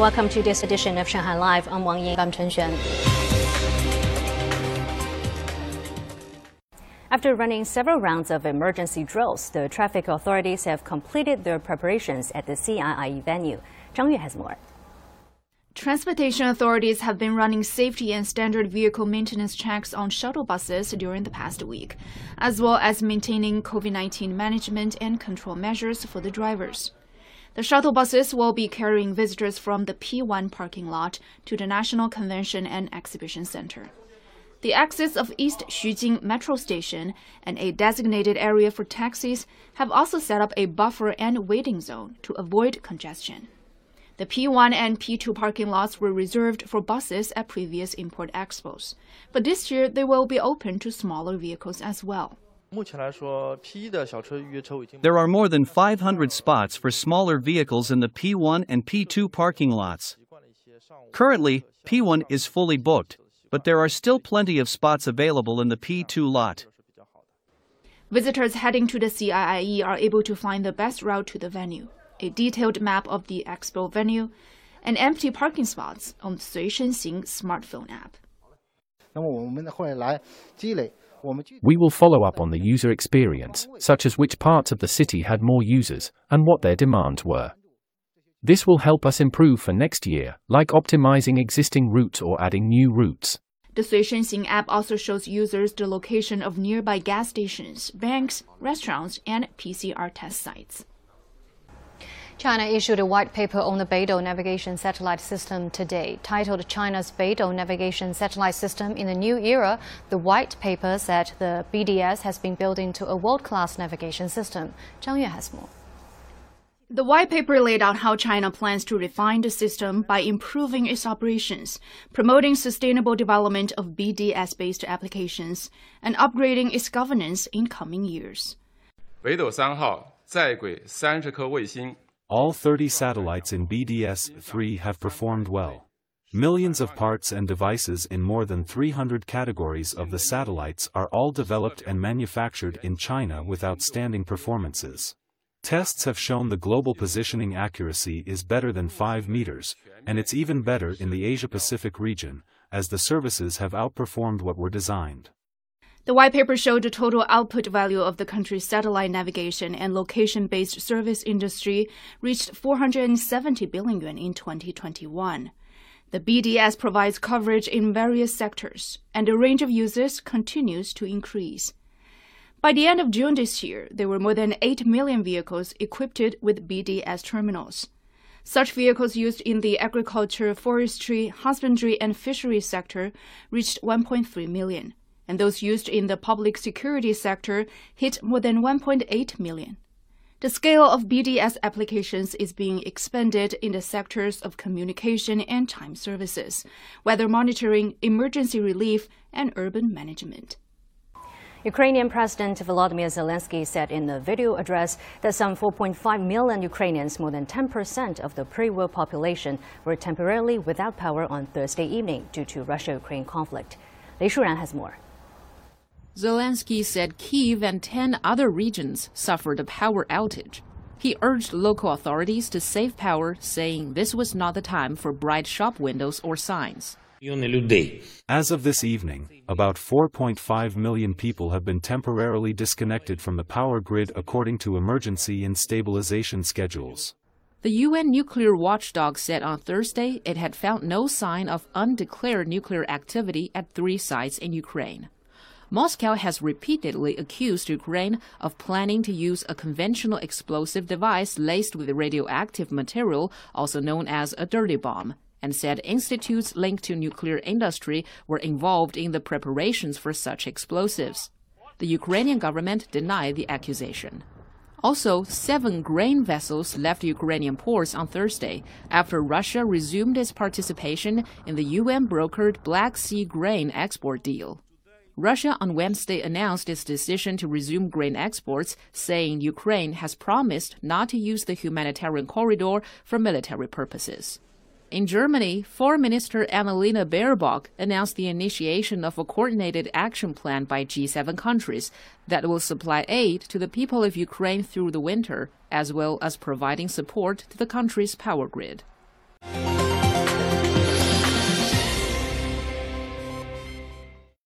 Welcome to this edition of Shanghai Live. I'm Wang Ying. I'm Chen Xuan. After running several rounds of emergency drills, the traffic authorities have completed their preparations at the CIIE venue. Zhang Yue has more. Transportation authorities have been running safety and standard vehicle maintenance checks on shuttle buses during the past week, as well as maintaining COVID 19 management and control measures for the drivers. The shuttle buses will be carrying visitors from the P1 parking lot to the National Convention and Exhibition Center. The exits of East Xujing Metro Station and a designated area for taxis have also set up a buffer and waiting zone to avoid congestion. The P1 and P2 parking lots were reserved for buses at previous import expos, but this year they will be open to smaller vehicles as well. There are more than 500 spots for smaller vehicles in the P1 and P2 parking lots. Currently, P1 is fully booked, but there are still plenty of spots available in the P2 lot. Visitors heading to the CIIE are able to find the best route to the venue, a detailed map of the expo venue, and empty parking spots on the Sui Xing smartphone app. We will follow up on the user experience, such as which parts of the city had more users and what their demands were. This will help us improve for next year, like optimizing existing routes or adding new routes. The Sui Xing app also shows users the location of nearby gas stations, banks, restaurants, and PCR test sites. China issued a white paper on the Beidou navigation satellite system today. Titled China's Beidou navigation satellite system in the new era, the white paper said the BDS has been built into a world-class navigation system. Zhang Yue has more. The white paper laid out how China plans to refine the system by improving its operations, promoting sustainable development of BDS based applications, and upgrading its governance in coming years. 北斗三号在轨三十颗卫星 all 30 satellites in BDS-3 have performed well. Millions of parts and devices in more than 300 categories of the satellites are all developed and manufactured in China with outstanding performances. Tests have shown the global positioning accuracy is better than 5 meters, and it's even better in the Asia-Pacific region, as the services have outperformed what were designed. The white paper showed the total output value of the country's satellite navigation and location based service industry reached 470 billion yuan in 2021. The BDS provides coverage in various sectors, and the range of users continues to increase. By the end of June this year, there were more than 8 million vehicles equipped with BDS terminals. Such vehicles used in the agriculture, forestry, husbandry, and fisheries sector reached 1.3 million and those used in the public security sector hit more than 1.8 million. The scale of BDS applications is being expanded in the sectors of communication and time services, weather monitoring, emergency relief, and urban management. Ukrainian President Volodymyr Zelensky said in a video address that some 4.5 million Ukrainians, more than 10% of the pre-war population, were temporarily without power on Thursday evening due to Russia-Ukraine conflict. Lei Shuran has more. Zelensky said Kiev and 10 other regions suffered a power outage. He urged local authorities to save power, saying this was not the time for bright shop windows or signs. As of this evening, about 4.5 million people have been temporarily disconnected from the power grid according to emergency and stabilization schedules. The UN nuclear watchdog said on Thursday it had found no sign of undeclared nuclear activity at three sites in Ukraine. Moscow has repeatedly accused Ukraine of planning to use a conventional explosive device laced with radioactive material, also known as a dirty bomb, and said institutes linked to nuclear industry were involved in the preparations for such explosives. The Ukrainian government denied the accusation. Also, seven grain vessels left Ukrainian ports on Thursday after Russia resumed its participation in the UN brokered Black Sea grain export deal. Russia on Wednesday announced its decision to resume grain exports, saying Ukraine has promised not to use the humanitarian corridor for military purposes. In Germany, Foreign Minister Annalena Baerbock announced the initiation of a coordinated action plan by G7 countries that will supply aid to the people of Ukraine through the winter, as well as providing support to the country's power grid.